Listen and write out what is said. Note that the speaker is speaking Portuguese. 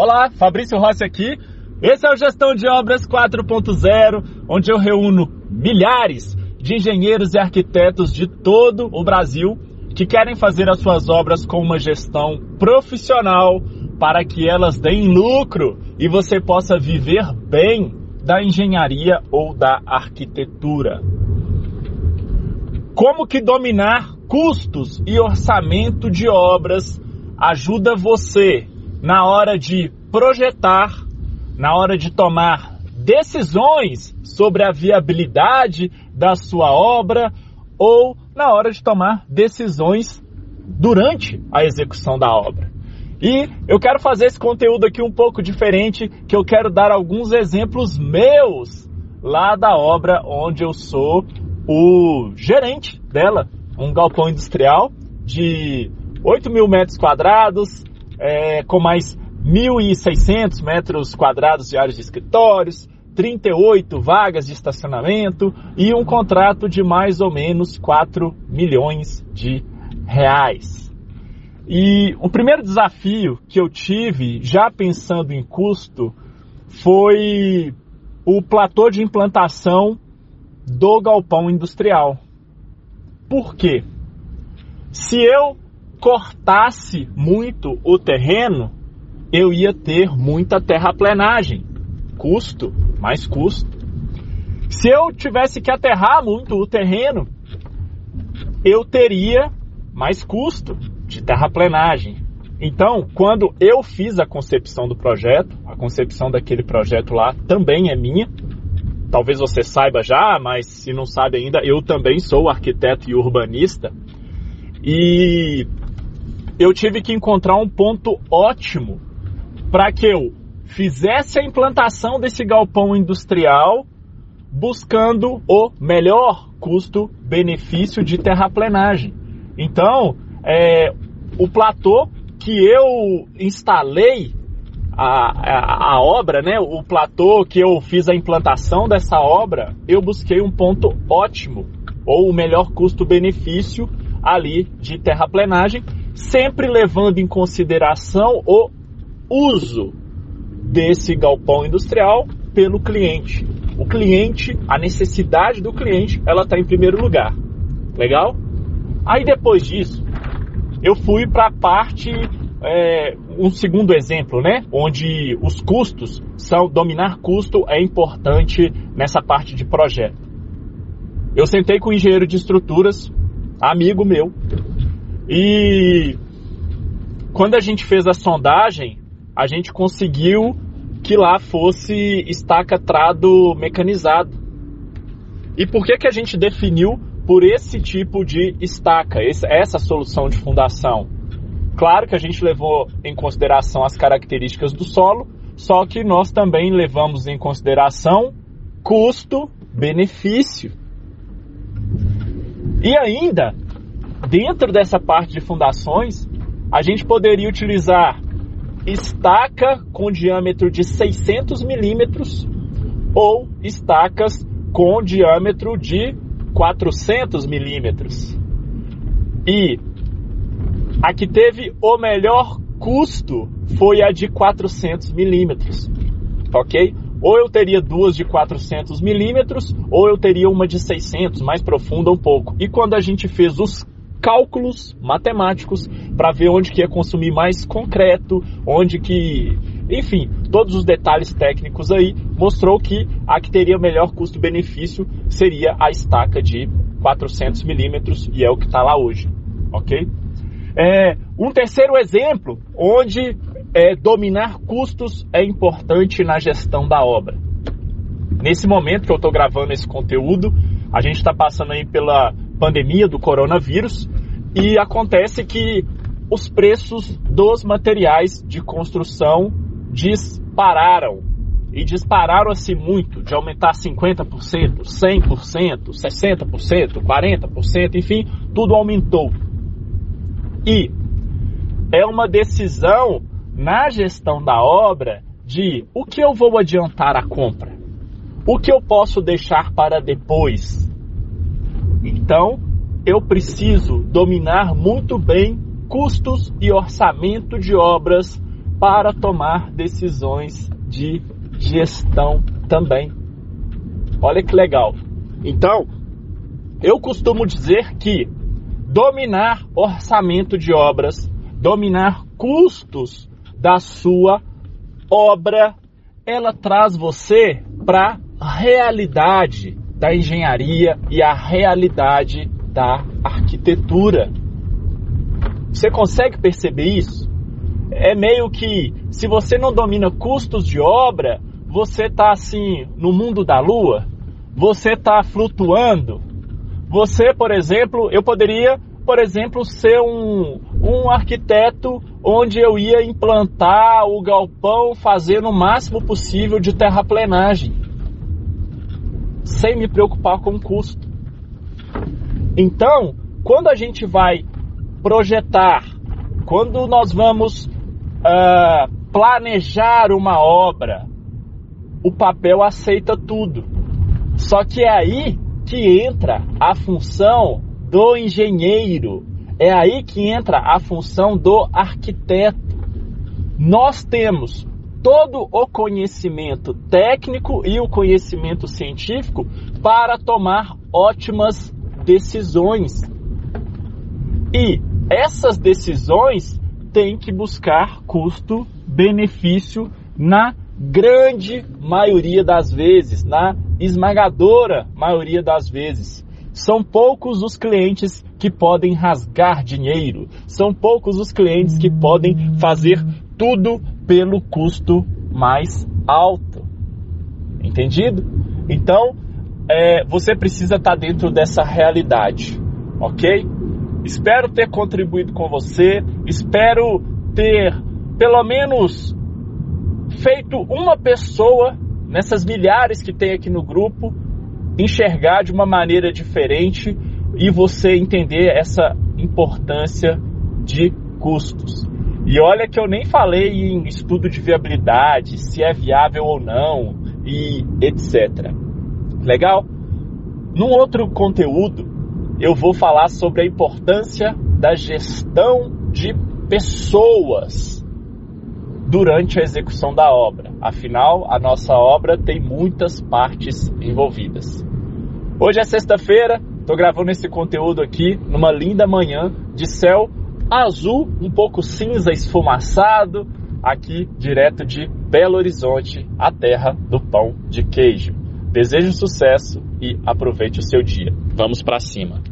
Olá, Fabrício Rossi aqui. Esse é o Gestão de Obras 4.0, onde eu reúno milhares de engenheiros e arquitetos de todo o Brasil que querem fazer as suas obras com uma gestão profissional para que elas deem lucro e você possa viver bem da engenharia ou da arquitetura. Como que dominar custos e orçamento de obras ajuda você na hora de projetar, na hora de tomar decisões sobre a viabilidade da sua obra ou na hora de tomar decisões durante a execução da obra. E eu quero fazer esse conteúdo aqui um pouco diferente, que eu quero dar alguns exemplos meus lá da obra onde eu sou o gerente dela, um galpão industrial de 8 mil metros quadrados, é, com mais 1.600 metros quadrados de áreas de escritórios, 38 vagas de estacionamento e um contrato de mais ou menos 4 milhões de reais. E o primeiro desafio que eu tive, já pensando em custo, foi o platô de implantação do galpão industrial. Por quê? Se eu cortasse muito o terreno, eu ia ter muita terraplenagem, custo, mais custo. Se eu tivesse que aterrar muito o terreno, eu teria mais custo de terraplenagem. Então, quando eu fiz a concepção do projeto, a concepção daquele projeto lá também é minha. Talvez você saiba já, mas se não sabe ainda, eu também sou arquiteto e urbanista. E eu tive que encontrar um ponto ótimo para que eu fizesse a implantação desse galpão industrial buscando o melhor custo-benefício de terraplenagem. Então, é, o platô que eu instalei a, a, a, obra, né, o platô que eu fiz a implantação dessa obra, eu busquei um ponto ótimo, ou o melhor custo-benefício ali de terraplenagem, sempre levando em consideração o uso desse galpão industrial pelo cliente. O cliente, a necessidade do cliente, ela está em primeiro lugar. Legal? Aí depois disso, eu fui para a parte, é, um segundo exemplo, né? Onde os custos são, dominar custo é importante nessa parte de projeto. Eu sentei com o engenheiro de estruturas, amigo meu, e quando a gente fez a sondagem, a gente conseguiu que lá fosse estaca trado mecanizado. E por que, que a gente definiu por esse tipo de estaca, essa solução de fundação? Claro que a gente levou em consideração as características do solo, só que nós também levamos em consideração custo-benefício. E ainda Dentro dessa parte de fundações, a gente poderia utilizar estaca com diâmetro de 600 milímetros ou estacas com diâmetro de 400 milímetros. E a que teve o melhor custo foi a de 400 milímetros, ok? Ou eu teria duas de 400 milímetros, ou eu teria uma de 600, mais profunda um pouco. E quando a gente fez os cálculos matemáticos para ver onde que ia consumir mais concreto, onde que, enfim, todos os detalhes técnicos aí, mostrou que a que teria melhor custo-benefício seria a estaca de 400 milímetros e é o que está lá hoje, ok? É, um terceiro exemplo onde é, dominar custos é importante na gestão da obra. Nesse momento que eu estou gravando esse conteúdo, a gente está passando aí pela pandemia do coronavírus e acontece que os preços dos materiais de construção dispararam. E dispararam assim muito, de aumentar 50%, 100%, 60%, 40%, enfim, tudo aumentou. E é uma decisão na gestão da obra de o que eu vou adiantar a compra, o que eu posso deixar para depois, então, eu preciso dominar muito bem custos e orçamento de obras para tomar decisões de gestão também. Olha que legal. Então, eu costumo dizer que dominar orçamento de obras, dominar custos da sua obra, ela traz você para realidade da engenharia e a realidade da arquitetura. Você consegue perceber isso? É meio que se você não domina custos de obra, você está assim no mundo da lua, você está flutuando. Você, por exemplo, eu poderia, por exemplo, ser um, um arquiteto onde eu ia implantar o galpão fazendo o máximo possível de terraplenagem, sem me preocupar com o custo. Então, quando a gente vai projetar, quando nós vamos uh, planejar uma obra, o papel aceita tudo. Só que é aí que entra a função do engenheiro, é aí que entra a função do arquiteto. Nós temos todo o conhecimento técnico e o conhecimento científico para tomar ótimas decisões. E essas decisões têm que buscar custo-benefício na grande maioria das vezes, na esmagadora maioria das vezes. São poucos os clientes que podem rasgar dinheiro, são poucos os clientes que podem fazer tudo pelo custo mais alto. Entendido? Então, é, você precisa estar dentro dessa realidade, ok? Espero ter contribuído com você, espero ter pelo menos feito uma pessoa nessas milhares que tem aqui no grupo enxergar de uma maneira diferente e você entender essa importância de custos. E olha que eu nem falei em estudo de viabilidade, se é viável ou não e etc. Legal? Num outro conteúdo, eu vou falar sobre a importância da gestão de pessoas durante a execução da obra. Afinal, a nossa obra tem muitas partes envolvidas. Hoje é sexta-feira, estou gravando esse conteúdo aqui numa linda manhã de céu azul, um pouco cinza esfumaçado, aqui direto de Belo Horizonte, a terra do pão de queijo. Desejo sucesso e aproveite o seu dia. Vamos para cima.